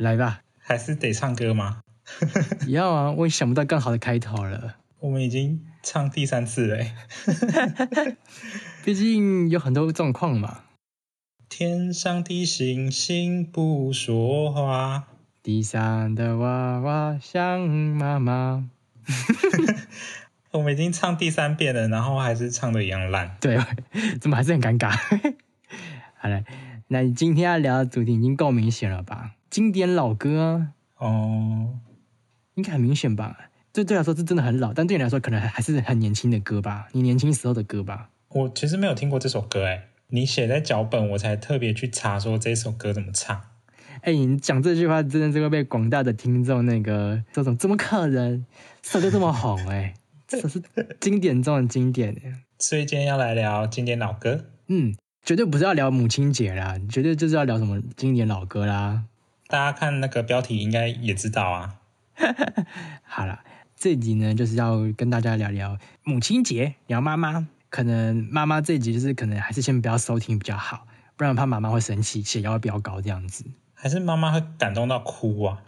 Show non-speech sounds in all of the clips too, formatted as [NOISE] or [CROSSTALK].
来吧，还是得唱歌吗？[LAUGHS] 要啊，我也想不到更好的开头了。我们已经唱第三次嘞。[LAUGHS] 毕竟有很多状况嘛。天上的星星不说话，地上的娃娃想妈妈。[LAUGHS] 我们已经唱第三遍了，然后还是唱的一样烂。对，怎么还是很尴尬？好了，那你今天要聊的主题已经够明显了吧？经典老歌哦，应该很明显吧？这对我来说是真的很老，但对你来说可能还是很年轻的歌吧？你年轻时候的歌吧？我其实没有听过这首歌，哎，你写在脚本，我才特别去查说这首歌怎么唱。哎，你讲这句话真的是会被广大的听众那个这种怎么可能？这首歌这么红，哎，[LAUGHS] 这是经典中的经典。所以今天要来聊经典老歌，嗯，绝对不是要聊母亲节啦，绝对就是要聊什么经典老歌啦。大家看那个标题应该也知道啊。[LAUGHS] 好了。这集呢，就是要跟大家聊聊母亲节，聊妈妈。可能妈妈这集就是可能还是先不要收听比较好，不然怕妈妈会生气，血压会飙高这样子。还是妈妈会感动到哭啊？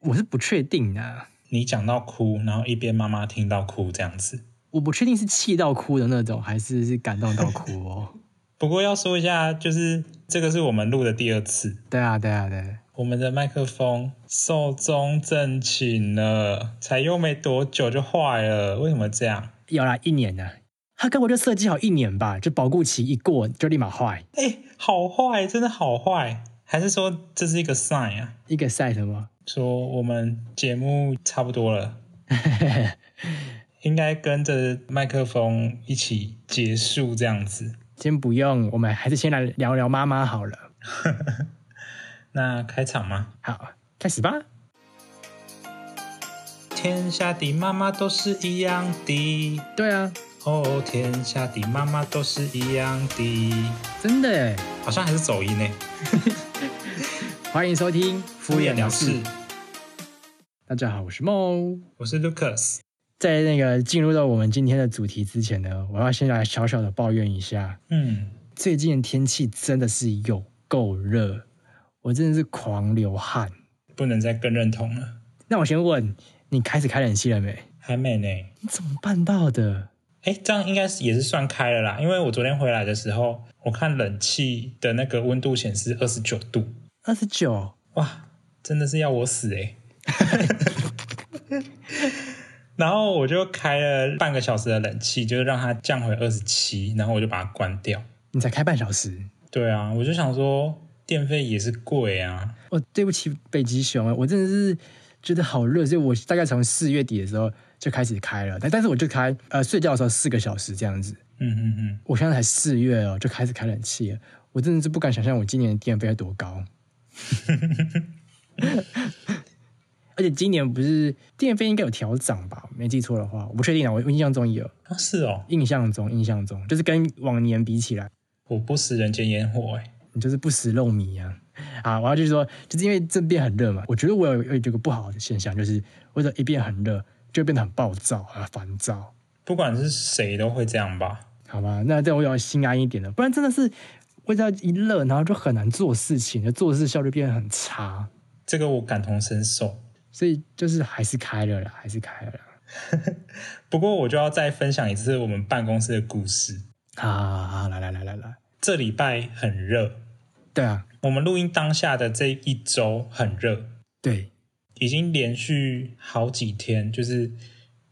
我是不确定的。你讲到哭，然后一边妈妈听到哭这样子，我不确定是气到哭的那种，还是是感动到哭哦。[LAUGHS] 不过要说一下，就是这个是我们录的第二次。对啊，对啊，对。我们的麦克风寿终正寝了，才用没多久就坏了，为什么这样？有啦，一年呢，他跟我就设计好一年吧，就保固期一过就立马坏。哎，好坏，真的好坏，还是说这是一个 sign 啊？一个 sign 什么？说我们节目差不多了，[LAUGHS] 应该跟着麦克风一起结束这样子。先不用，我们还是先来聊聊妈妈好了。[LAUGHS] 那开场吗？好，开始吧。天下的妈妈都是一样的。对啊。哦，天下的妈妈都是一样的。真的？好像还是走音呢。[LAUGHS] 欢迎收听敷衍了事。大家好，我是梦，我是 Lucas。在那个进入到我们今天的主题之前呢，我要先来小小的抱怨一下。嗯，最近的天气真的是有够热。我真的是狂流汗，不能再更认同了。那我先问你，开始开冷气了没？还没呢。你怎么办到的？哎，这样应该是也是算开了啦。因为我昨天回来的时候，我看冷气的那个温度显示二十九度。二十九？哇，真的是要我死哎！[LAUGHS] 然后我就开了半个小时的冷气，就是让它降回二十七，然后我就把它关掉。你才开半小时？对啊，我就想说。电费也是贵啊！哦，对不起，北极熊，我真的是觉得好热，所以我大概从四月底的时候就开始开了，但但是我就开呃睡觉的时候四个小时这样子。嗯嗯嗯，我现在才四月哦，就开始开冷气了，我真的是不敢想象我今年的电费要多高。[LAUGHS] 而且今年不是电费应该有调涨吧？没记错的话，我不确定啊，我印象中有啊，是哦，印象中印象中就是跟往年比起来，我不食人间烟火哎。你就是不食肉糜啊！啊，我要就是说，就是因为这边很热嘛。我觉得我有有一个不好的现象，就是或者一变很热，就变得很暴躁啊，烦躁。不管是谁都会这样吧？好吧，那这样我要心安一点了。不然真的是，为了一热，然后就很难做事情，就做事效率变得很差。这个我感同身受，所以就是还是开了啦，还是开了啦。不过我就要再分享一次我们办公室的故事。好好好，来来来来来，这礼拜很热。对啊，我们录音当下的这一周很热，对，已经连续好几天，就是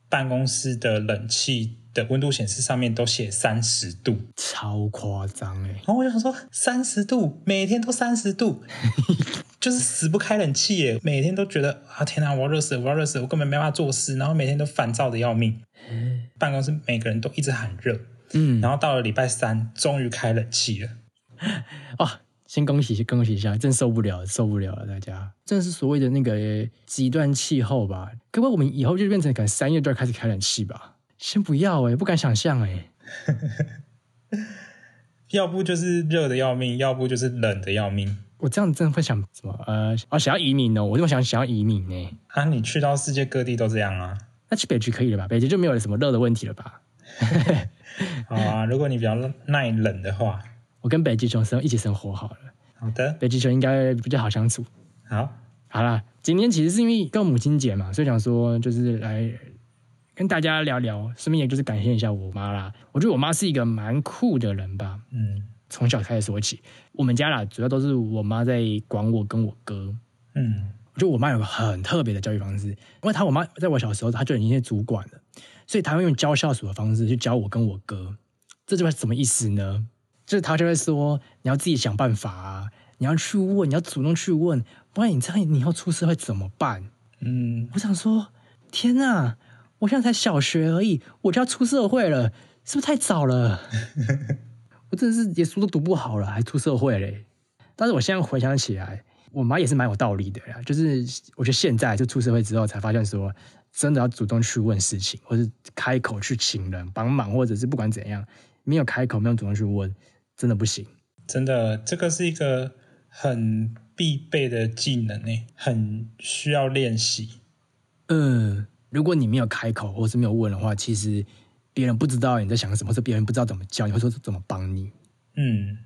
办公室的冷气的温度显示上面都写三十度，超夸张哎！然后我就想说，三十度，每天都三十度，[LAUGHS] 就是死不开冷气耶，每天都觉得啊天哪，我要热死，我要热死，我根本没办法做事，然后每天都烦躁的要命，办公室每个人都一直很热，嗯，然后到了礼拜三，终于开冷气了，哇！[LAUGHS] 先恭喜，恭喜一下！真受不了，受不了了，大家！这是所谓的那个极端气候吧？可不可以我们以后就变成可能三月就要开始开冷气吧？先不要哎，不敢想象哎。[LAUGHS] 要不就是热的要命，要不就是冷的要命。我这样真的会想什么？呃，哦，想要移民哦！我这么想想要移民呢？啊，你去到世界各地都这样啊？那去北极可以了吧？北极就没有什么热的问题了吧？[LAUGHS] 好啊，如果你比较耐冷的话。我跟北极熊生一起生活好了。好的，北极熊应该比较好相处。好，好啦，今天其实是因为跟母亲节嘛，所以想说就是来跟大家聊聊，顺便也就是感谢一下我妈啦。我觉得我妈是一个蛮酷的人吧。嗯，从小开始说起，我们家啦主要都是我妈在管我跟我哥。嗯，我觉得我妈有个很特别的教育方式，因为她我妈在我小时候她就已经是主管了，所以她会用教校属的方式去教我跟我哥。这句话什么意思呢？就是他就会说你要自己想办法啊，你要去问，你要主动去问，不然你这样你以后出社会怎么办？嗯，我想说，天哪，我现在才小学而已，我就要出社会了，是不是太早了？[LAUGHS] 我真的是连书都读不好了，还出社会嘞。但是我现在回想起来。我妈也是蛮有道理的呀，就是我觉得现在就出社会之后才发现说，真的要主动去问事情，或是开口去请人帮忙，或者是不管怎样，没有开口，没有主动去问，真的不行。真的，这个是一个很必备的技能诶，很需要练习。嗯，如果你没有开口，或是没有问的话，其实别人不知道你在想什么，或者别人不知道怎么教你，或者说怎么帮你。嗯，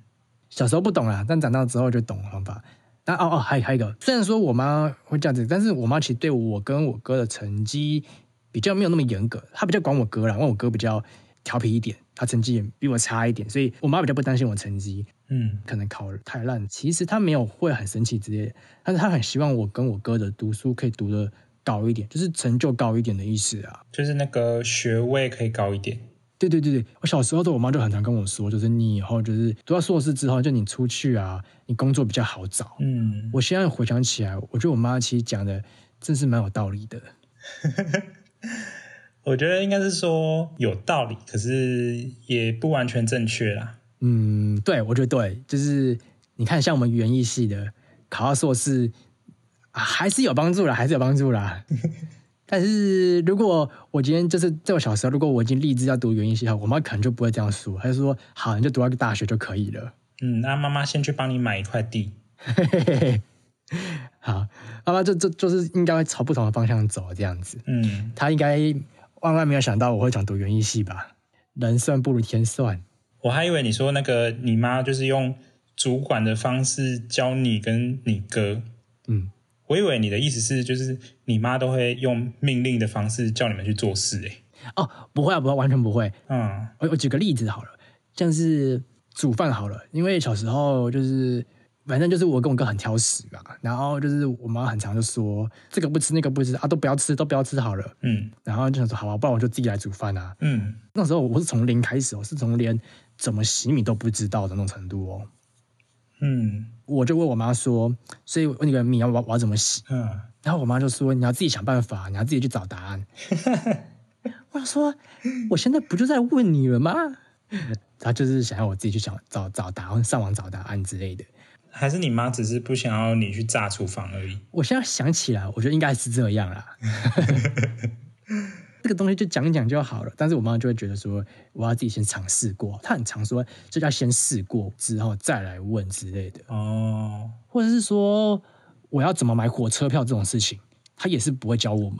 小时候不懂啦，但长大之后就懂了方法。但哦哦，还还有一个，虽然说我妈会这样子，但是我妈其实对我跟我哥的成绩比较没有那么严格，她比较管我哥啦，因为我哥比较调皮一点，他成绩也比我差一点，所以我妈比较不担心我成绩，嗯，可能考太烂，其实她没有会很生气之类，但是她很希望我跟我哥的读书可以读的高一点，就是成就高一点的意思啊，就是那个学位可以高一点。对对对对，我小时候的我妈就很常跟我说，就是你以后就是读到硕士之后，就你出去啊，你工作比较好找。嗯，我现在回想起来，我觉得我妈其实讲的真是蛮有道理的。[LAUGHS] 我觉得应该是说有道理，可是也不完全正确啦。嗯，对，我觉得对，就是你看，像我们园艺系的考到硕士，还是有帮助啦，还是有帮助啦。[LAUGHS] 但是如果我今天就是在我小时候，如果我已经立志要读园艺系，我妈可能就不会这样说，她就说：“好，你就读到个大学就可以了。”嗯，那妈妈先去帮你买一块地。[LAUGHS] 好，妈妈就就就是应该会朝不同的方向走这样子。嗯，她应该万万没有想到我会讲读园艺系吧？人算不如天算。我还以为你说那个你妈就是用主管的方式教你跟你哥。嗯。我以为你的意思是，就是你妈都会用命令的方式叫你们去做事，哎，哦，不会啊，不会，完全不会。嗯，我我举个例子好了，像是煮饭好了，因为小时候就是，反正就是我跟我哥很挑食嘛，然后就是我妈很常就说这个不吃那个不吃啊，都不要吃，都不要吃好了。嗯，然后就想说好吧，不然我就自己来煮饭啊。嗯，那时候我是从零开始，我是从连怎么洗米都不知道的那种程度哦。嗯，我就问我妈说，所以那个米要我我要怎么洗？嗯，然后我妈就说你要自己想办法，你要自己去找答案。[LAUGHS] 我说我现在不就在问你了吗？他就是想要我自己去想找找答案，上网找答案之类的。还是你妈只是不想要你去炸厨房而已？我现在想起来，我觉得应该是这样啦。[LAUGHS] 这个东西就讲讲就好了，但是我妈妈就会觉得说，我要自己先尝试过。她很常说，这要先试过之后再来问之类的哦，或者是说我要怎么买火车票这种事情，她也是不会教我们。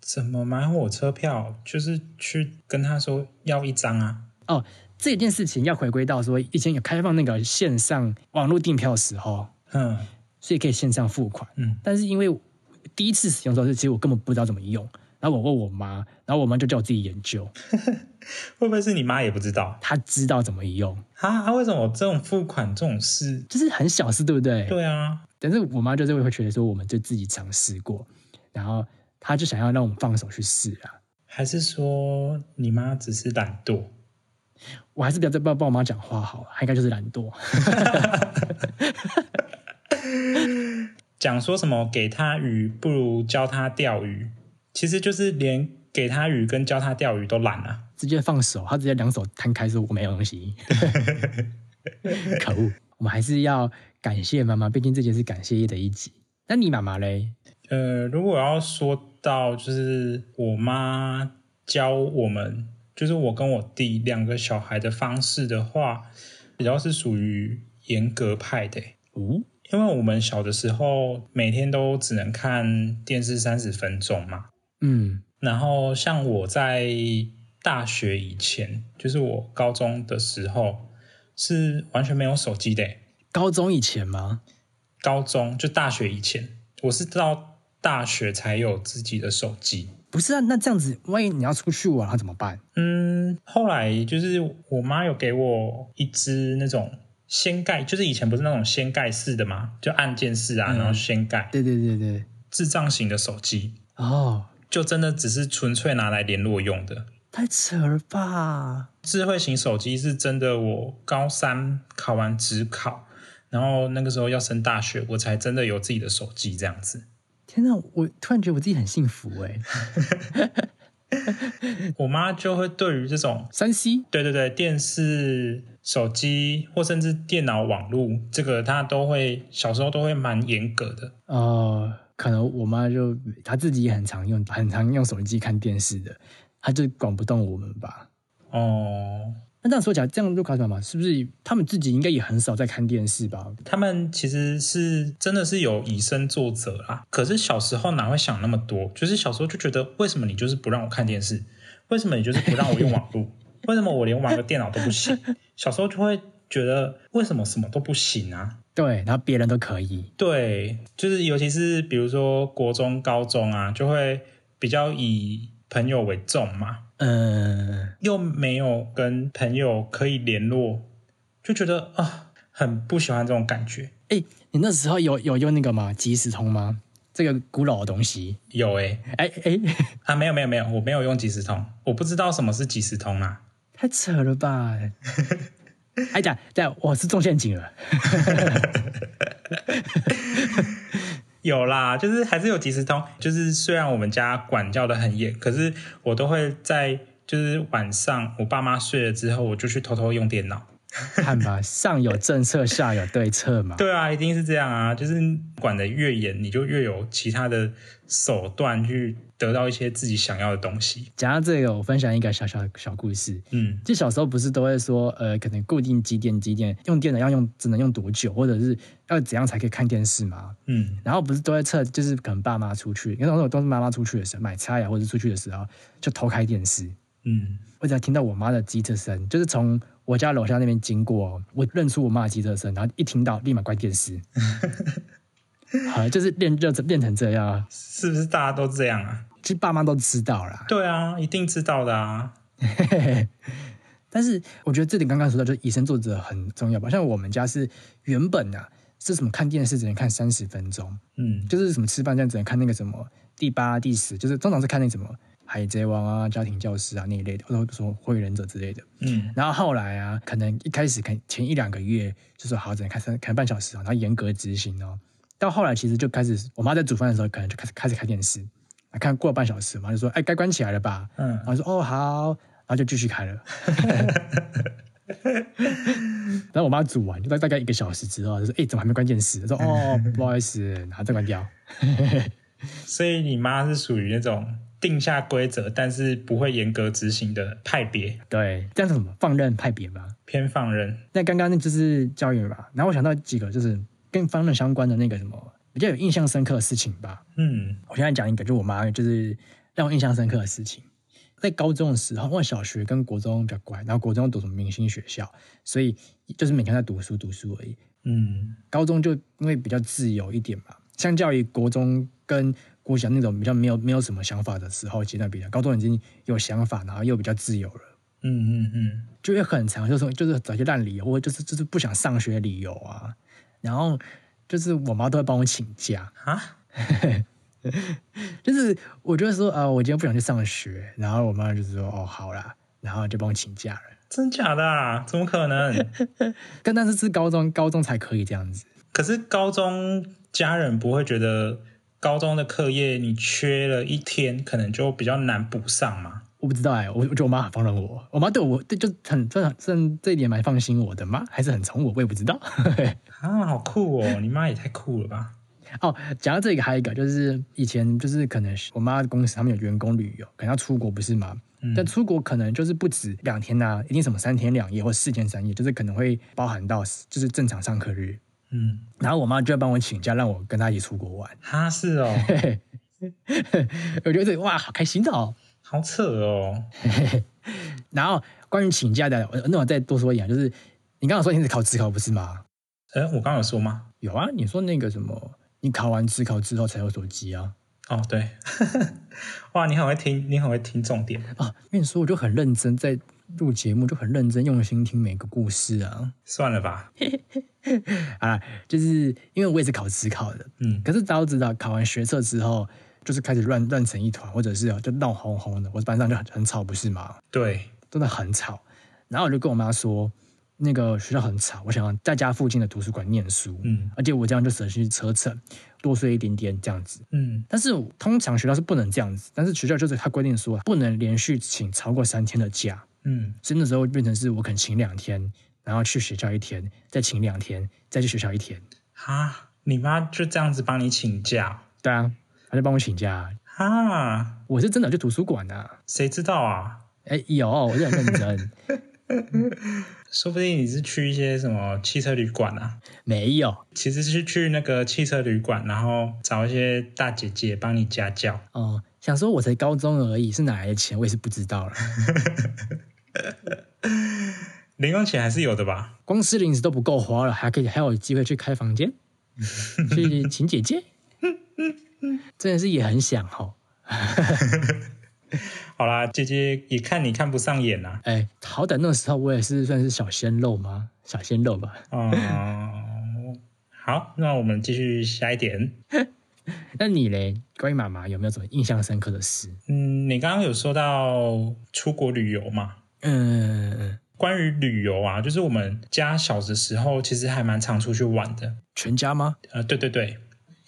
怎么买火车票？就是去跟他说要一张啊。哦，这件事情要回归到说，以前有开放那个线上网络订票的时候，嗯，所以可以线上付款，嗯，但是因为第一次使用的时候，其实我根本不知道怎么用。然后我问我妈，然后我妈就叫我自己研究。[LAUGHS] 会不会是你妈也不知道？她知道怎么用啊？她？为什么这种付款这种事就是很小事，对不对？对啊。但是我妈就是会觉得说，我们就自己尝试过，然后她就想要让我们放手去试啊。还是说你妈只是懒惰？我还是不要再帮帮我妈讲话好了，她应该就是懒惰。讲说什么给他鱼不如教他钓鱼，其实就是连给他鱼跟教他钓鱼都懒了，直接放手，他直接两手摊开说我没有东西。[LAUGHS] 可恶，我们还是要感谢妈妈，毕竟这件是感谢的一集。那你妈妈嘞？呃，如果要说到就是我妈教我们，就是我跟我弟两个小孩的方式的话，比较是属于严格派的。哦。因为我们小的时候每天都只能看电视三十分钟嘛，嗯，然后像我在大学以前，就是我高中的时候是完全没有手机的。高中以前吗？高中就大学以前，我是到大学才有自己的手机。不是啊，那这样子，万一你要出去玩，他怎么办？嗯，后来就是我妈有给我一只那种掀盖，就是以前不是那种掀盖式的嘛，就按键式啊，然后掀盖。对对对对，智障型的手机哦，就真的只是纯粹拿来联络用的。太扯了吧！智慧型手机是真的，我高三考完职考，然后那个时候要升大学，我才真的有自己的手机这样子。天哪，我突然觉得我自己很幸福哎！[LAUGHS] 我妈就会对于这种 [LAUGHS] 三 C，对对对，电视、手机或甚至电脑网络，这个她都会小时候都会蛮严格的。哦，可能我妈就她自己也很常用，很常用手机看电视的。她就管不动我们吧？哦，那这样说起来，这样就考什嘛？是不是他们自己应该也很少在看电视吧？他们其实是真的是有以身作则啦。可是小时候哪会想那么多？就是小时候就觉得，为什么你就是不让我看电视？为什么你就是不让我用网络？[LAUGHS] 为什么我连玩个电脑都不行？小时候就会觉得，为什么什么都不行啊？对，然后别人都可以。对，就是尤其是比如说国中、高中啊，就会比较以。朋友为重嘛，嗯，又没有跟朋友可以联络，就觉得啊，很不喜欢这种感觉。哎，你那时候有有用那个吗？即时通吗？这个古老的东西有哎哎哎啊，没有没有没有，我没有用即时通，我不知道什么是即时通啊，太扯了吧！[LAUGHS] 哎讲讲，我是中陷阱了。[LAUGHS] [LAUGHS] 有啦，就是还是有即时通。就是虽然我们家管教的很严，可是我都会在就是晚上我爸妈睡了之后，我就去偷偷用电脑。看吧，上有政策，下有对策嘛。对啊，一定是这样啊！就是管的越严，你就越有其他的手段去得到一些自己想要的东西。讲到这个，我分享一个小小小故事。嗯，就小时候不是都会说，呃，可能固定几点几点用电脑要用，只能用多久，或者是要怎样才可以看电视嘛？嗯，然后不是都会测，就是可能爸妈出去，因为那时候都是妈妈出去的时候买菜呀，或者出去的时候就偷开电视。嗯，我只要听到我妈的机车声，就是从我家楼下那边经过，我认出我妈的机车声，然后一听到立马关电视。[LAUGHS] 好，就是练热练成这样，是不是大家都这样啊？其实爸妈都知道啦。对啊，一定知道的啊。[LAUGHS] 但是我觉得这点刚刚说到，就是以身作则很重要吧。像我们家是原本啊，是什么看电视只能看三十分钟，嗯，就是什么吃饭这样只能看那个什么第八、第十，就是通常是看那什么。海贼王啊，家庭教师啊那一类的，或者说火影忍者之类的。嗯，然后后来啊，可能一开始看前一两个月就说好，只能看三看半小时啊，然后严格执行哦。到后来其实就开始，我妈在煮饭的时候，可能就开始开始开电视，看过了半小时嘛，就说哎，该关起来了吧？嗯，然后说哦好，然后就继续开了。[LAUGHS] 然后我妈煮完，就大大概一个小时之后，就说哎，怎么还没关电视？说哦，不好意思，然后再关掉。[LAUGHS] 所以你妈是属于那种。定下规则，但是不会严格执行的派别。对，这样是什么放任派别吧？偏放任。那刚刚那就是教育吧？然后我想到几个就是跟放任相关的那个什么比较有印象深刻的事情吧。嗯，我现在讲一个，就我妈就是让我印象深刻的事情。在高中的时候，我小学跟国中比较乖，然后国中读什么明星学校，所以就是每天在读书读书而已。嗯，高中就因为比较自由一点嘛，相较于国中跟。我想那种比较没有没有什么想法的时候，阶段比较高中已经有想法，然后又比较自由了。嗯嗯嗯，就会很长，就是就是找些烂理由，或者就是就是不想上学理由啊。然后就是我妈都会帮我请假啊，[LAUGHS] 就是我就说啊，我今天不想去上学，然后我妈就是说哦好啦，然后就帮我请假了。真假的？啊？怎么可能？[LAUGHS] 但但是是高中高中才可以这样子。可是高中家人不会觉得。高中的课业你缺了一天，可能就比较难补上嘛。我不知道哎，我我觉得我妈很放任我，我妈对我对就很这这这一点蛮放心我的吗？还是很宠我，我也不知道。[LAUGHS] 啊，好酷哦！你妈也太酷了吧！哦，讲到这个还有一个，就是以前就是可能我妈公司他们有员工旅游，可能要出国不是吗？但出国可能就是不止两天呐，一定什么三天两夜或四天三夜，就是可能会包含到就是正常上课日。嗯，然后我妈就要帮我请假，让我跟她一起出国玩。哈，是哦，[LAUGHS] 我觉得哇，好开心的哦，好扯哦。[LAUGHS] 然后关于请假的，那我再多说一点，就是你刚刚说你是考职考不是吗？哎，我刚刚有说吗？有啊，你说那个什么你考完职考之后才有手机啊。哦，对，[LAUGHS] 哇，你很会听，你很会听重点啊。跟你说，我就很认真在录节目，就很认真用心听每个故事啊。算了吧，[LAUGHS] 啊，就是因为我也是考职考的，嗯，可是大家都知道，考完学测之后，就是开始乱乱成一团，或者是就闹哄哄的，我班上就很很吵，不是吗？对，真的很吵。然后我就跟我妈说。那个学校很吵，我想要在家附近的图书馆念书，嗯，而且我这样就省去车程，多睡一点点这样子，嗯。但是通常学校是不能这样子，但是学校就是他规定说不能连续请超过三天的假，嗯。所以那时候变成是我肯请两天，然后去学校一天，再请两天，再去学校一天。哈，你妈就这样子帮你请假？对啊，她就帮我请假。哈，我是真的去图书馆啊？谁知道啊？哎，有，我很认真。[LAUGHS] 说不定你是去一些什么汽车旅馆啊？没有，其实是去那个汽车旅馆，然后找一些大姐姐帮你家教。哦，想说我才高中而已，是哪来的钱我也是不知道了。[LAUGHS] [LAUGHS] 零用钱还是有的吧？光吃零食都不够花了，还可以还有机会去开房间，[LAUGHS] 去请姐姐，真的是也很想哈。[LAUGHS] 好啦，姐姐也看你看不上眼呐。哎，好歹那时候我也是算是小鲜肉吗？小鲜肉吧。哦，好，那我们继续下一点。那你嘞？关于妈妈有没有什么印象深刻的事？嗯，你刚刚有说到出国旅游嘛？嗯，关于旅游啊，就是我们家小的时候其实还蛮常出去玩的。全家吗？呃，对对对，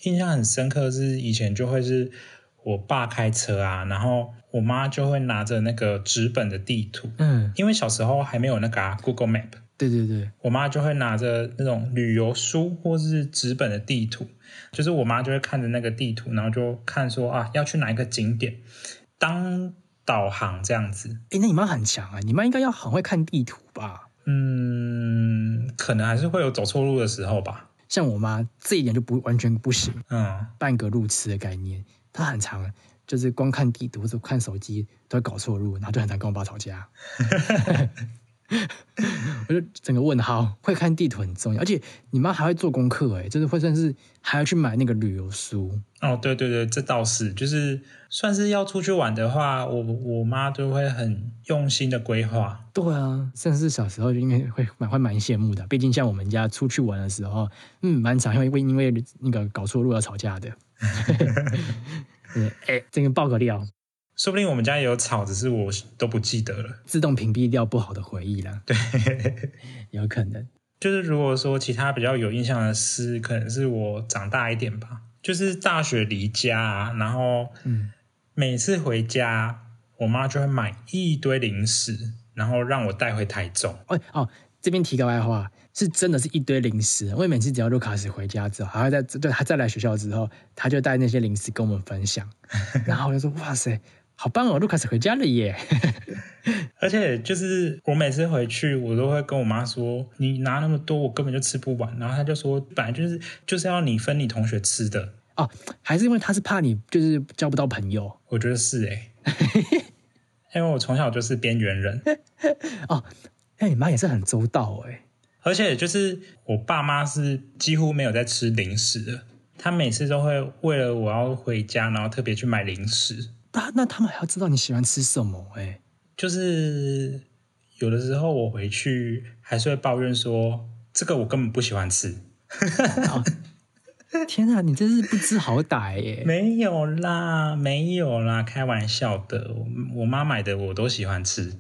印象很深刻是以前就会是。我爸开车啊，然后我妈就会拿着那个纸本的地图，嗯，因为小时候还没有那个 Google Map，对对对，我妈就会拿着那种旅游书或是纸本的地图，就是我妈就会看着那个地图，然后就看说啊要去哪一个景点当导航这样子。哎，那你妈很强啊，你妈应该要很会看地图吧？嗯，可能还是会有走错路的时候吧。像我妈这一点就不完全不行，嗯，半个路痴的概念。她很长，就是光看地图或者看手机都会搞错路，然后就很常跟我爸吵架。[LAUGHS] [LAUGHS] 我就整个问号，会看地图很重要，而且你妈还会做功课，哎，就是会算是还要去买那个旅游书。哦，对对对，这倒是，就是算是要出去玩的话，我我妈都会很用心的规划。对啊，甚至小时候就应该会蛮会蛮羡慕的，毕竟像我们家出去玩的时候，嗯，蛮常会会因为那个搞错路要吵架的。[LAUGHS] [LAUGHS] 哎，这个爆个料，说不定我们家也有吵，只是我都不记得了，自动屏蔽掉不好的回忆了。对，[LAUGHS] 有可能。就是如果说其他比较有印象的事，可能是我长大一点吧。就是大学离家，然后嗯，每次回家，我妈就会买一堆零食，然后让我带回台中。哦哦，这边提个外话。是真的是一堆零食，因为每次只要卢卡斯回家之后，还会在对他再来学校之后，他就带那些零食跟我们分享，[LAUGHS] 然后我就说哇塞，好棒哦，卢卡斯回家了耶！[LAUGHS] 而且就是我每次回去，我都会跟我妈说，你拿那么多，我根本就吃不完。然后她就说，本来就是就是要你分你同学吃的哦，还是因为她是怕你就是交不到朋友？我觉得是哎，因为我从小就是边缘人 [LAUGHS] 哦。那你妈也是很周到哎。而且就是我爸妈是几乎没有在吃零食的，他每次都会为了我要回家，然后特别去买零食。那那他们还要知道你喜欢吃什么？哎，就是有的时候我回去还是会抱怨说，这个我根本不喜欢吃。[LAUGHS] 天啊，你真是不知好歹耶！没有啦，没有啦，开玩笑的。我妈买的我都喜欢吃。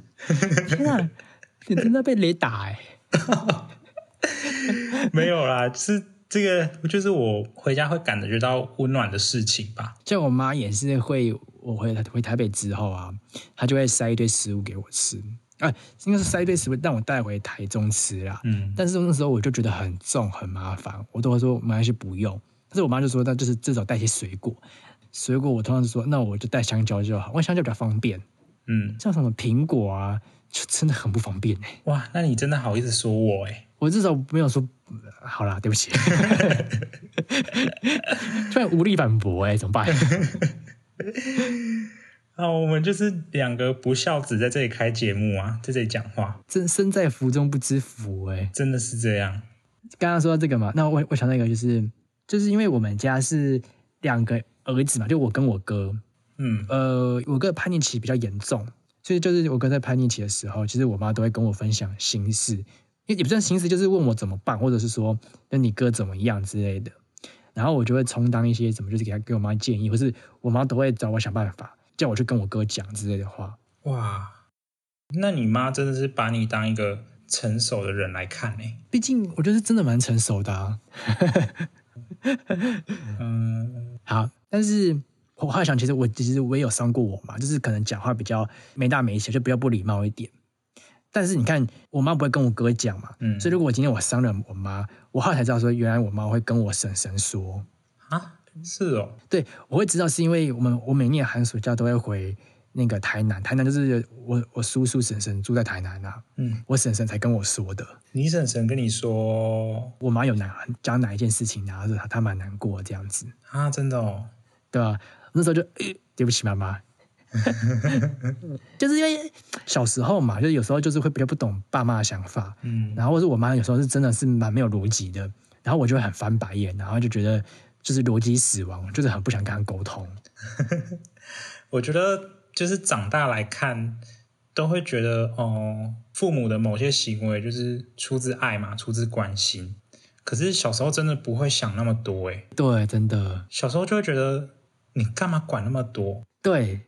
天啊，[LAUGHS] 你真的被雷打哎！[LAUGHS] 没有啦，是这个，就是我回家会感觉到温暖的事情吧。像我妈也是会，我回回台北之后啊，他就会塞一堆食物给我吃，哎，应该是塞一堆食物让我带回台中吃啦。嗯，但是那时候我就觉得很重很麻烦，我都会说没关系不用。但是我妈就说，那就是至少带些水果，水果我通常说那我就带香蕉就好，因为香蕉比较方便。嗯，像什么苹果啊。就真的很不方便哎！哇，那你真的好意思说我哎？我至少没有说好啦，对不起，[LAUGHS] [LAUGHS] 突然无力反驳哎，怎么办？[LAUGHS] [LAUGHS] 啊，我们就是两个不孝子在这里开节目啊，在这里讲话，真身在福中不知福哎，真的是这样。刚刚说到这个嘛，那我我想到一个就是，就是因为我们家是两个儿子嘛，就我跟我哥，嗯，呃，我哥叛逆期比较严重，所以就是我哥在叛逆期的时候，其实我妈都会跟我分享心事，也也不算心事，就是问我怎么办，或者是说那你哥怎么样之类的，然后我就会充当一些什么，就是给他给我妈建议，或是我妈都会找我想办法，叫我去跟我哥讲之类的话。哇，那你妈真的是把你当一个成熟的人来看呢？毕竟我觉得真的蛮成熟的啊。[LAUGHS] 嗯，好，但是我还想，其实我其实我也有伤过我妈，就是可能讲话比较没大没小，就比较不礼貌一点。但是你看，我妈不会跟我哥讲嘛，嗯，所以如果我今天我伤了我妈，我后来才知道说，原来我妈会跟我婶婶说。啊，是哦，对，我会知道是因为我们我每年寒暑假都会回。那个台南，台南就是我我叔叔婶婶住在台南啊，嗯，我婶婶才跟我说的。你婶婶跟你说，我妈有哪讲哪一件事情，然后她她蛮难过这样子。啊，真的哦，对吧？那时候就对不起妈妈，[LAUGHS] 就是因为小时候嘛，就有时候就是会比较不懂爸妈的想法，嗯，然后或是我妈有时候是真的是蛮没有逻辑的，然后我就会很翻白眼，然后就觉得就是逻辑死亡，就是很不想跟他沟通。[LAUGHS] 我觉得。就是长大来看，都会觉得哦，父母的某些行为就是出自爱嘛，出自关心。可是小时候真的不会想那么多，哎，对，真的，小时候就会觉得你干嘛管那么多？对，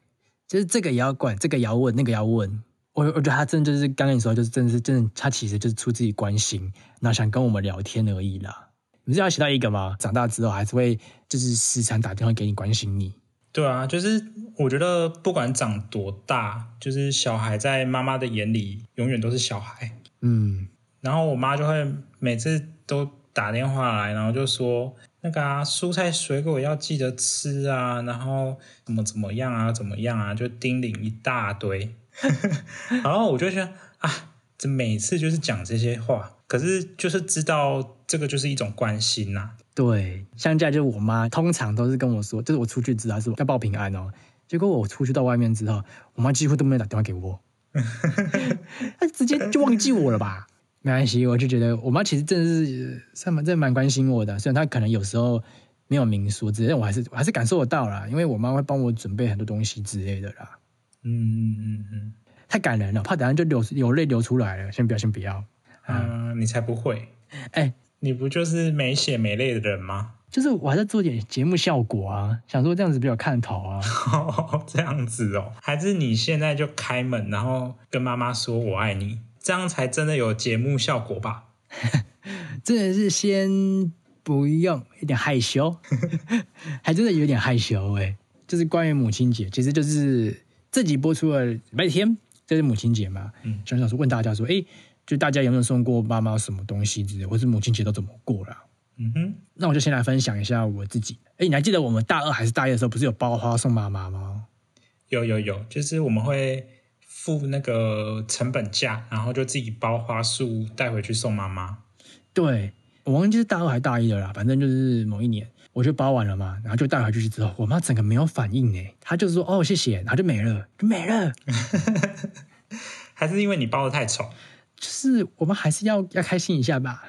就是这个也要管，这个也要问，那个要问。我我觉得他真的就是刚跟你说，就是真的是真的，他其实就是出自己关心，然后想跟我们聊天而已啦。你是要写到一个吗？长大之后还是会就是时常打电话给你关心你。对啊，就是我觉得不管长多大，就是小孩在妈妈的眼里永远都是小孩。嗯，然后我妈就会每次都打电话来，然后就说那个啊，蔬菜水果要记得吃啊，然后怎么怎么样啊，怎么样啊，就叮咛一大堆。[LAUGHS] 然后我就觉得啊，这每次就是讲这些话，可是就是知道这个就是一种关心呐。对，像这样就是我妈通常都是跟我说，就是我出去之后是要报平安哦。结果我出去到外面之后，我妈几乎都没有打电话给我，[LAUGHS] [LAUGHS] 她直接就忘记我了吧？没关系，我就觉得我妈其实真的是算蛮真的蛮关心我的，虽然她可能有时候没有明说，只是我还是我还是感受得到啦，因为我妈会帮我准备很多东西之类的啦。嗯嗯嗯嗯，太感人了，怕等下就流流泪流出来了，先不要先不要。嗯，你才不会，哎。你不就是没血没泪的人吗？就是我还在做点节目效果啊，想说这样子比较看头啊。[LAUGHS] 这样子哦，还是你现在就开门，然后跟妈妈说我爱你，这样才真的有节目效果吧？[LAUGHS] 真的是先不用，有点害羞，[LAUGHS] 还真的有点害羞哎。就是关于母亲节，其实就是自己播出了礼拜天，这是母亲节嘛。嗯，想想说问大家说，哎。就大家有没有送过妈妈什么东西之类，或是母亲节都怎么过了？嗯哼，那我就先来分享一下我自己。哎，你还记得我们大二还是大一的时候，不是有包花送妈妈吗？有有有，就是我们会付那个成本价，然后就自己包花束带回去送妈妈。对，我忘记是大二还是大一的啦，反正就是某一年，我就包完了嘛，然后就带回去之后，我妈整个没有反应呢，她就是说哦谢谢，然后就没了，就没了。还是因为你包的太丑？就 [LAUGHS] 是我们还是要要开心一下吧，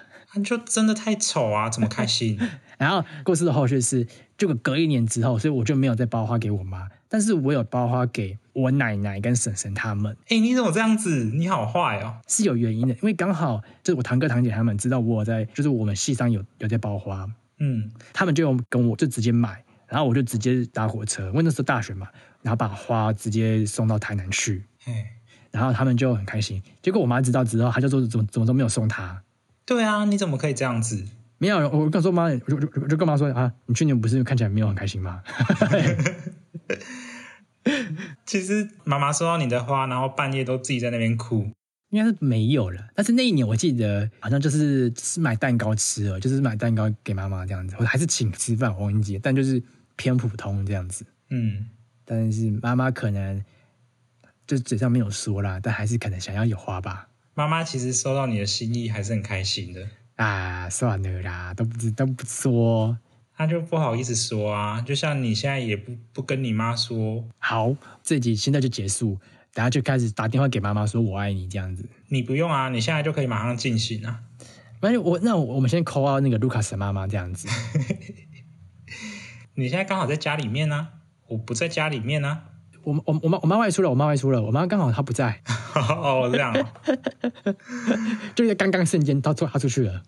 就真的太丑啊，怎么开心？[LAUGHS] 然后故事的后续是，就隔一年之后，所以我就没有再包花给我妈，但是我有包花给我奶奶跟婶婶他们。哎，你怎么这样子？你好坏哦！是有原因的，因为刚好就是我堂哥堂姐他们知道我在，就是我们系上有有在包花，嗯，他们就跟我就直接买，然后我就直接搭火车，因为那时候大学嘛，然后把花直接送到台南去。然后他们就很开心，结果我妈知道之后，她就说怎么怎么都没有送她。对啊，你怎么可以这样子？没有，我跟我说妈，我就我就跟妈说啊，你去年不是看起来没有很开心吗？[LAUGHS] [LAUGHS] [LAUGHS] [LAUGHS] 其实妈妈收到你的花，然后半夜都自己在那边哭，应该是没有了。但是那一年我记得好像就是是买蛋糕吃了，就是买蛋糕给妈妈这样子，我还是请吃饭，我忘记，但就是偏普通这样子。嗯，但是妈妈可能。就嘴上没有说啦，但还是可能想要有花吧。妈妈其实收到你的心意还是很开心的啊，算了啦，都不知都不说，他就不好意思说啊。就像你现在也不不跟你妈说。好，这集现在就结束，等下就开始打电话给妈妈说我爱你这样子。你不用啊，你现在就可以马上进行啊。反正我那我们先 call 那个卢卡斯妈妈这样子。[LAUGHS] 你现在刚好在家里面呢，我不在家里面呢。我我我妈我妈外出了，我妈外出了，我妈刚好她不在。[LAUGHS] 哦，这样，[LAUGHS] 就是刚刚瞬间，她出她出去了。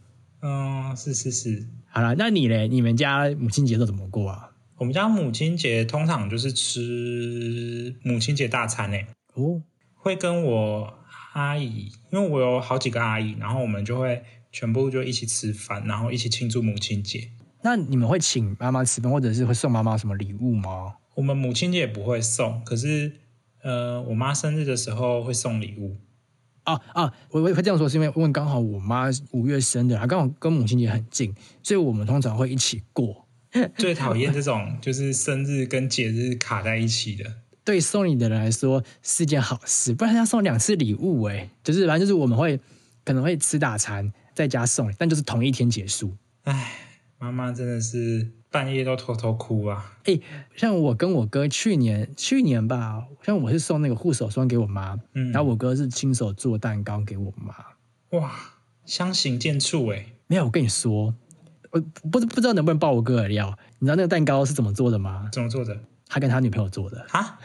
嗯，是是是。好了，那你嘞？你们家母亲节都怎么过啊？我们家母亲节通常就是吃母亲节大餐诶。哦，会跟我阿姨，因为我有好几个阿姨，然后我们就会全部就一起吃饭，然后一起庆祝母亲节。那你们会请妈妈吃饭，或者是会送妈妈什么礼物吗？我们母亲节也不会送，可是呃，我妈生日的时候会送礼物。啊啊，我我会这样说，是因为问刚好我妈五月生的，她刚好跟母亲节很近，所以我们通常会一起过。最讨厌这种就是生日跟节日卡在一起的。对送礼的人来说是件好事，不然要送两次礼物哎，就是反正就是我们会可能会吃大餐，在家送，但就是同一天结束。唉，妈妈真的是半夜都偷偷哭啊！哎，像我跟我哥去年去年吧，像我是送那个护手霜给我妈，嗯，然后我哥是亲手做蛋糕给我妈。哇，相形见绌哎！没有，我跟你说。我不不知道能不能爆我哥的料？你知道那个蛋糕是怎么做的吗？怎么做的？他跟他女朋友做的啊？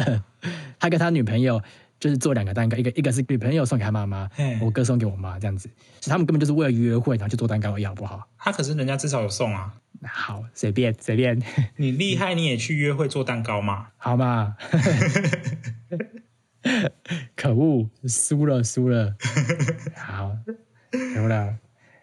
[LAUGHS] 他跟他女朋友就是做两个蛋糕，一个一个是女朋友送给他妈妈，我哥送给我妈，这样子。是他们根本就是为了约会，然后去做蛋糕而已，好不好？他可是人家至少有送啊。好，随便随便。[LAUGHS] 你厉害，你也去约会做蛋糕嘛？[LAUGHS] 好嘛。[LAUGHS] 可恶，输了输了。好，输了。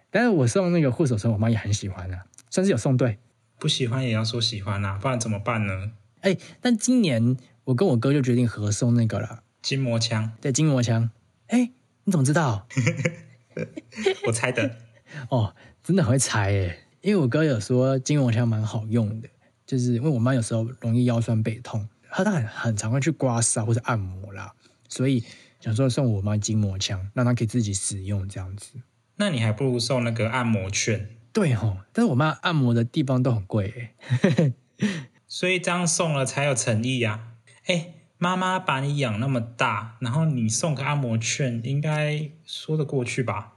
但是我送那个护手霜，我妈也很喜欢啊，算是有送对。不喜欢也要说喜欢啊，不然怎么办呢？哎，但今年我跟我哥就决定合送那个了，筋膜枪。对，筋膜枪。哎，你怎么知道？[LAUGHS] 我猜的。[LAUGHS] 哦，真的很会猜耶。因为我哥有说筋膜枪蛮好用的，就是因为我妈有时候容易腰酸背痛，她她很很常会去刮痧或者按摩啦，所以想说送我妈筋膜枪，让她可以自己使用这样子。那你还不如送那个按摩券。对哦，但是我妈按摩的地方都很贵，[LAUGHS] 所以这样送了才有诚意呀。哎，妈妈把你养那么大，然后你送个按摩券，应该说得过去吧？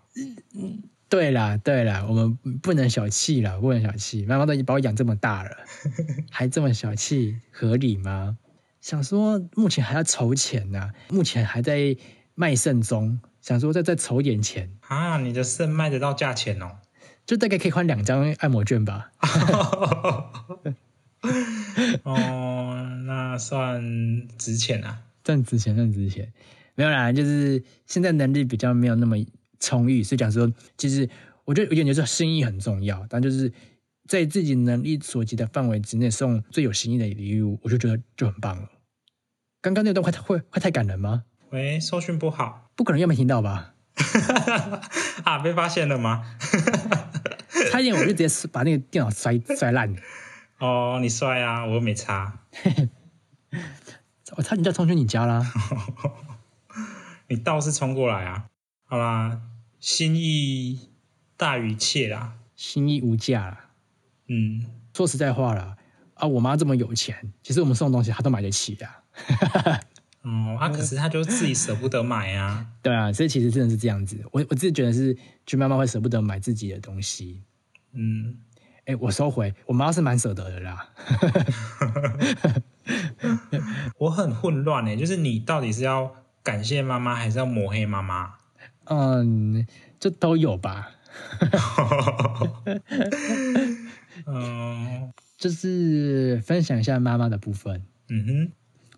嗯，对啦，对啦，我们不能小气了，不能小气。妈妈都已经把我养这么大了，[LAUGHS] 还这么小气，合理吗？想说目前还要筹钱呢，目前还在卖肾中。想说再再筹点钱啊！你的肾卖得到价钱哦，就大概可以换两张按摩券吧。[LAUGHS] 哦，那算值钱啊，算值钱，算值钱。没有啦，就是现在能力比较没有那么充裕，所以讲说，其实我觉得有点就是心意很重要，但就是在自己能力所及的范围之内送最有心意的礼物，我就觉得就很棒了。刚刚那段会会会太感人吗？喂，收讯不好，不可能又没听到吧？啊，被发现了吗？[LAUGHS] 差一点我就直接把那个电脑摔摔烂。哦，你帅啊，我又没差。我差点就冲去你家啦。[LAUGHS] 你倒是冲过来啊！好啦，心意大于一切啦，心意无价啦。嗯，说实在话啦，啊，我妈这么有钱，其实我们送东西她都买得起的。[LAUGHS] 哦，啊，可是她就自己舍不得买啊。[LAUGHS] 对啊，所以其实真的是这样子。我我自己觉得是，就妈妈会舍不得买自己的东西。嗯，哎，我收回，我妈是蛮舍得的啦。[LAUGHS] 我很混乱哎，就是你到底是要感谢妈妈，还是要抹黑妈妈？[LAUGHS] 嗯，这都有吧。[LAUGHS] 嗯，就是分享一下妈妈的部分。嗯哼，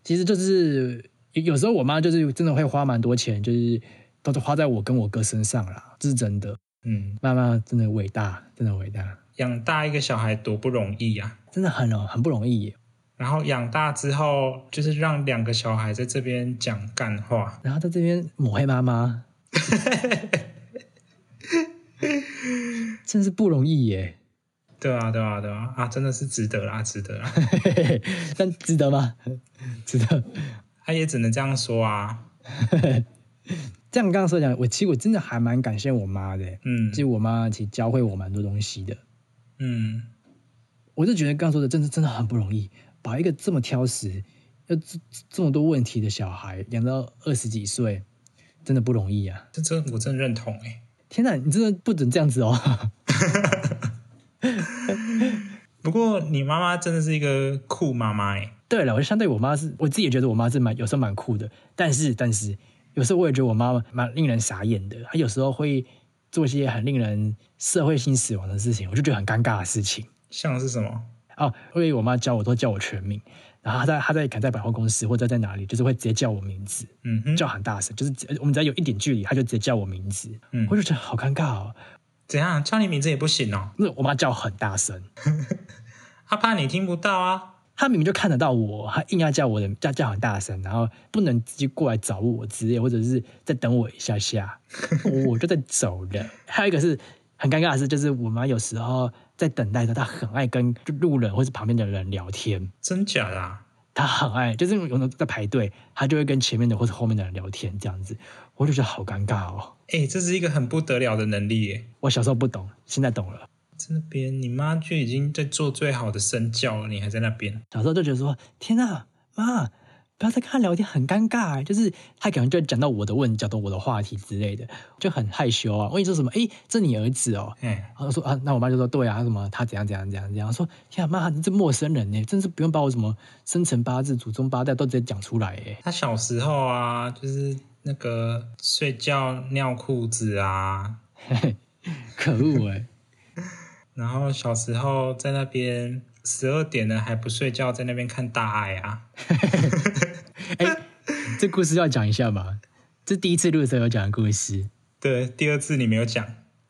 其实就是。有时候我妈就是真的会花蛮多钱，就是都是花在我跟我哥身上啦，这是真的。嗯，妈妈真的伟大，真的伟大。养大一个小孩多不容易呀，真的很很不容易。然后养大之后，就是让两个小孩在这边讲干话，然后在这边抹黑妈妈，[LAUGHS] 真是不容易耶。对啊，对啊，对啊，啊，真的是值得啦，值得啦。[LAUGHS] 但值得吗？值得。他也只能这样说啊，[LAUGHS] 这样刚刚说讲，我其实我真的还蛮感谢我妈的，嗯，其实我妈其实教会我蛮多东西的，嗯，我就觉得刚刚说的真的真的很不容易，把一个这么挑食、要这这么多问题的小孩养到二十几岁，真的不容易啊！这真我真认同哎，天哪，你真的不准这样子哦！[LAUGHS] 不过你妈妈真的是一个酷妈妈哎。对了，我就相对我妈是，我自己也觉得我妈是蛮有时候蛮酷的，但是但是有时候我也觉得我妈蛮令人傻眼的。她有时候会做一些很令人社会性死亡的事情，我就觉得很尴尬的事情。像是什么？哦，因为我妈叫我都叫我全名，然后她在她在可能在百货公司或者在哪里，就是会直接叫我名字，嗯哼，叫很大声，就是我们只要有一点距离，她就直接叫我名字，嗯，我就觉得好尴尬哦。怎样叫你名字也不行哦？那我妈叫很大声，[LAUGHS] 她怕你听不到啊。她明明就看得到我，他硬要叫我的叫叫很大声，然后不能直接过来找我之类，或者是再等我一下下，[LAUGHS] 我就在走了。还有一个是很尴尬的事，就是我妈有时候在等待的她很爱跟路人或是旁边的人聊天。真假的？她很爱，就是有人在排队，她就会跟前面的或者后面的人聊天这样子，我就觉得好尴尬哦。哎，这是一个很不得了的能力耶！我小时候不懂，现在懂了。在那边，你妈就已经在做最好的身教了，你还在那边。小时候就觉得说：“天哪，妈，不要再跟他聊天，很尴尬。”就是他可能就讲到我的问，讲到我的话题之类的，就很害羞啊。我跟你说什么？哎，这你儿子哦。嗯。然后说啊，那我妈就说：“对啊，什么他怎样怎样怎样怎样。”说：“天啊，妈，你这陌生人呢，真是不用把我什么生辰八字、祖宗八代都直接讲出来。”哎，他小时候啊，就是。那个睡觉尿裤子啊，[LAUGHS] 可恶哎！然后小时候在那边十二点了还不睡觉，在那边看大爱啊。[LAUGHS] 哎，这故事要讲一下吧？这第一次录的时候有讲的故事。对，第二次你没有讲，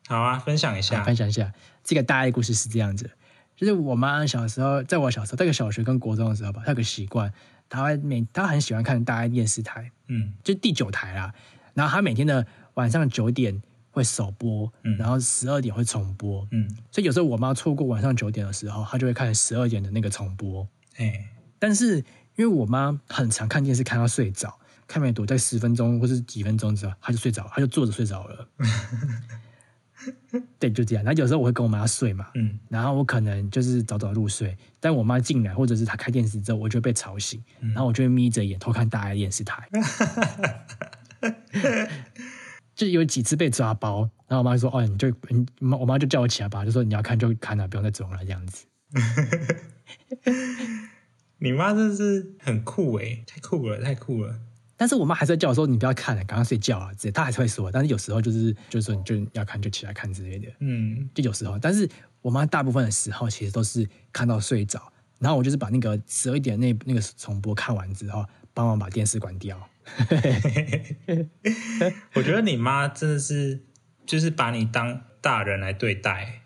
好啊，分享一下，分享一下。这个大爱故事是这样子，就是我妈小时候，在我小时候，在个小学跟国中的时候吧，她有个习惯。她每她很喜欢看大爱电视台，嗯，就第九台啦。然后她每天的晚上九点会首播，嗯，然后十二点会重播，嗯。所以有时候我妈错过晚上九点的时候，她就会看十二点的那个重播，哎。但是因为我妈很常看电视看到睡着，看没多在十分钟或是几分钟之后，她就睡着，她就坐着睡着了。[LAUGHS] 对，就这样。然后有时候我会跟我妈睡嘛，嗯，然后我可能就是早早入睡，但我妈进来或者是她开电视之后，我就被吵醒，然后我就会眯着眼偷看大爱电视台，[LAUGHS] 就有几次被抓包，然后我妈就说：“哦，你就你妈，我妈就叫我起来吧，就说你要看就看了，不用再装了这样子。[LAUGHS] ”你妈真是很酷哎，太酷了，太酷了。但是我妈还是会叫我说：“你不要看了，赶快睡觉啊！”之类，她还是会说。但是有时候就是就是说，你就要看就起来看之类的。嗯，就有时候。但是我妈大部分的时候其实都是看到睡着，然后我就是把那个十二点那那个重播看完之后，帮忙把电视关掉。[LAUGHS] 我觉得你妈真的是就是把你当大人来对待。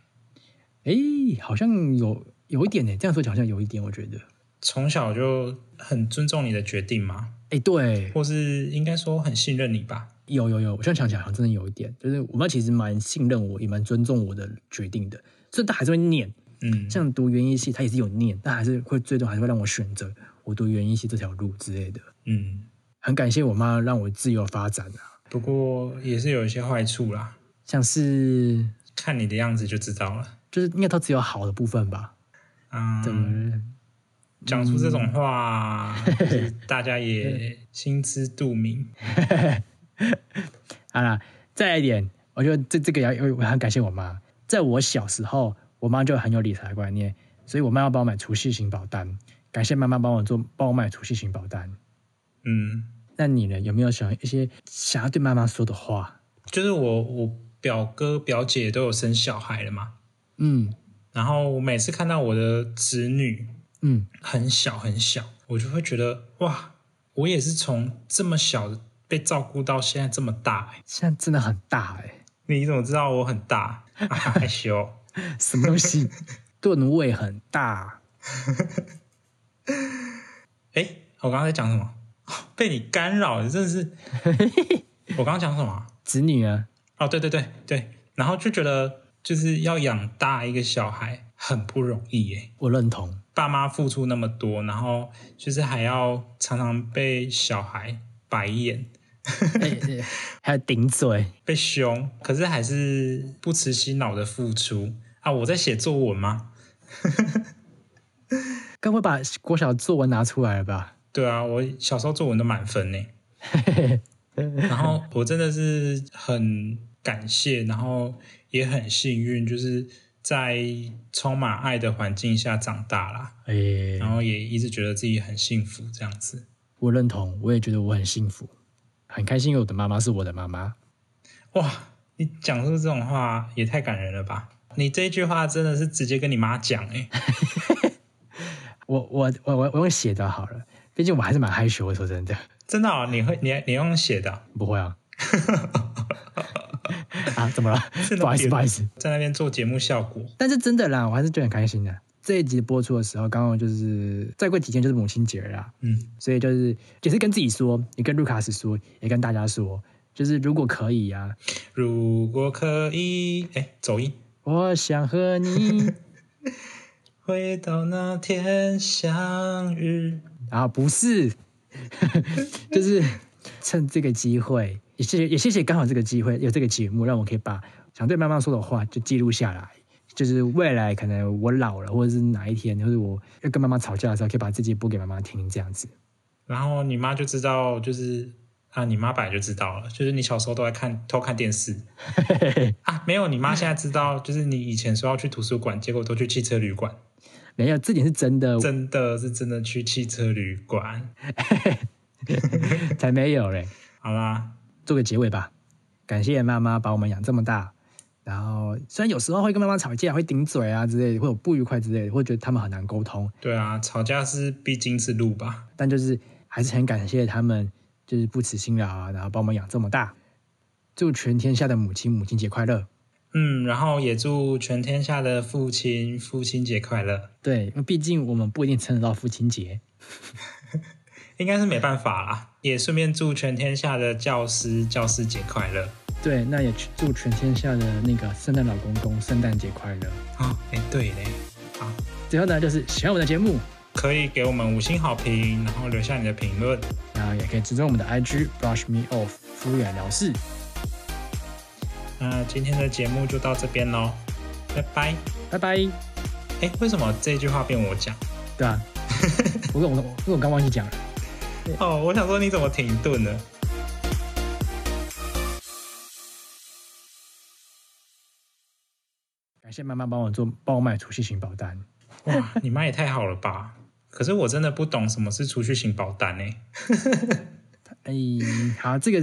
哎，好像有有一点呢。这样说好像有一点，我觉得从小就很尊重你的决定嘛。哎，对，或是应该说很信任你吧？有有有，我现在想起来好像真的有一点，就是我妈其实蛮信任我，也蛮尊重我的决定的，所以她还是会念，嗯，像读园艺系，她也是有念，但还是会最终还是会让我选择我读园艺系这条路之类的，嗯，很感谢我妈让我自由发展啊。不过也是有一些坏处啦，像是看你的样子就知道了，就是应该都只有好的部分吧？啊，怎么？讲出这种话，[LAUGHS] 大家也心知肚明。[LAUGHS] 好啦，再来一点，我觉得这这个要我很感谢我妈。在我小时候，我妈就很有理财观念，所以我妈要帮我买储蓄型保单。感谢妈妈帮我做，帮我买储蓄型保单。嗯，那你呢？有没有想一些想要对妈妈说的话？就是我，我表哥表姐都有生小孩了嘛。嗯，然后我每次看到我的子女。嗯，很小很小，我就会觉得哇，我也是从这么小被照顾到现在这么大，哎，现在真的很大哎。你怎么知道我很大？害羞？什么东西？吨位很大。[LAUGHS] 哎，我刚刚在讲什么？[LAUGHS] 被你干扰，真的是。[LAUGHS] 我刚刚讲什么？子女啊？哦，对对对对，然后就觉得就是要养大一个小孩很不容易耶。我认同。爸妈付出那么多，然后就是还要常常被小孩白眼，[LAUGHS] 还有顶嘴，被凶，可是还是不辞辛劳的付出啊！我在写作文吗？该不会把国小作文拿出来了吧？对啊，我小时候作文都满分呢。[LAUGHS] 然后我真的是很感谢，然后也很幸运，就是在充满爱的环境下长大啦，哎，然后也一直觉得自己很幸福，这样子。我认同，我也觉得我很幸福，很开心，我的妈妈是我的妈妈。哇，你讲出这种话也太感人了吧！你这句话真的是直接跟你妈讲 [LAUGHS] 哎。我我我我我用写的好了，毕竟我还是蛮害羞的，说真的。真的哦，你会你你用写的？不会啊。[LAUGHS] 啊，怎么了？[LAUGHS] 不好意思，不好意思，在那边做节目效果。但是真的啦，我还是觉得很开心的。这一集播出的时候，刚好就是再过几天就是母亲节了，嗯，所以就是也是跟自己说，也跟卢卡斯说，也跟大家说，就是如果可以啊，如果可以，哎，走音。我想和你 [LAUGHS] 回到那天相遇。啊，不是，[LAUGHS] 就是趁这个机会，也谢谢也谢谢刚好这个机会有这个节目，让我可以把想对妈妈说的话就记录下来。就是未来可能我老了，或者是哪一天，或者我要跟妈妈吵架的时候，可以把自己播给妈妈听，这样子。然后你妈就知道，就是啊，你妈本来就知道了，就是你小时候都在看偷看电视 [LAUGHS] 啊。没有，你妈现在知道，就是你以前说要去图书馆，结果都去汽车旅馆。没有，这点是真的，真的是真的去汽车旅馆，[LAUGHS] 才没有嘞。好啦，做个结尾吧。感谢妈妈把我们养这么大。然后虽然有时候会跟妈妈吵架，会顶嘴啊之类的，会有不愉快之类的，会觉得他们很难沟通。对啊，吵架是必经之路吧。但就是还是很感谢他们，就是不辞辛劳啊，然后把我们养这么大。祝全天下的母亲母亲节快乐。嗯，然后也祝全天下的父亲父亲节快乐。对，因为毕竟我们不一定撑得到父亲节，[LAUGHS] 应该是没办法啦。也顺便祝全天下的教师教师节快乐。对，那也祝全天下的那个圣诞老公公圣诞节快乐啊！哎，对嘞，好。最后呢，就是喜欢我们的节目，可以给我们五星好评，然后留下你的评论，然后也可以支持我们的 IG Brush Me Off 敷衍了事。那今天的节目就到这边喽，拜拜，拜拜。哎，为什么这句话变我讲？对啊，[LAUGHS] 我我我我刚忘记讲了。哦，我想说你怎么停顿了？感谢妈妈帮我做，帮我买储蓄型保单。哇，你妈也太好了吧！可是我真的不懂什么是储蓄型保单呢。[LAUGHS] 哎，好，这个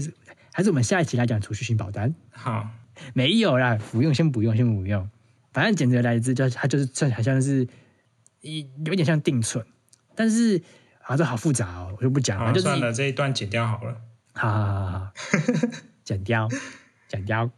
还是我们下一期来讲储蓄型保单。好，没有啦，不用，先不用，先不用。反正简直来自就它就是算好像是一有点像定存，但是啊，这好复杂哦，我就不讲了。就算了，这一段剪掉好了。好好好好，[LAUGHS] 剪掉，剪掉。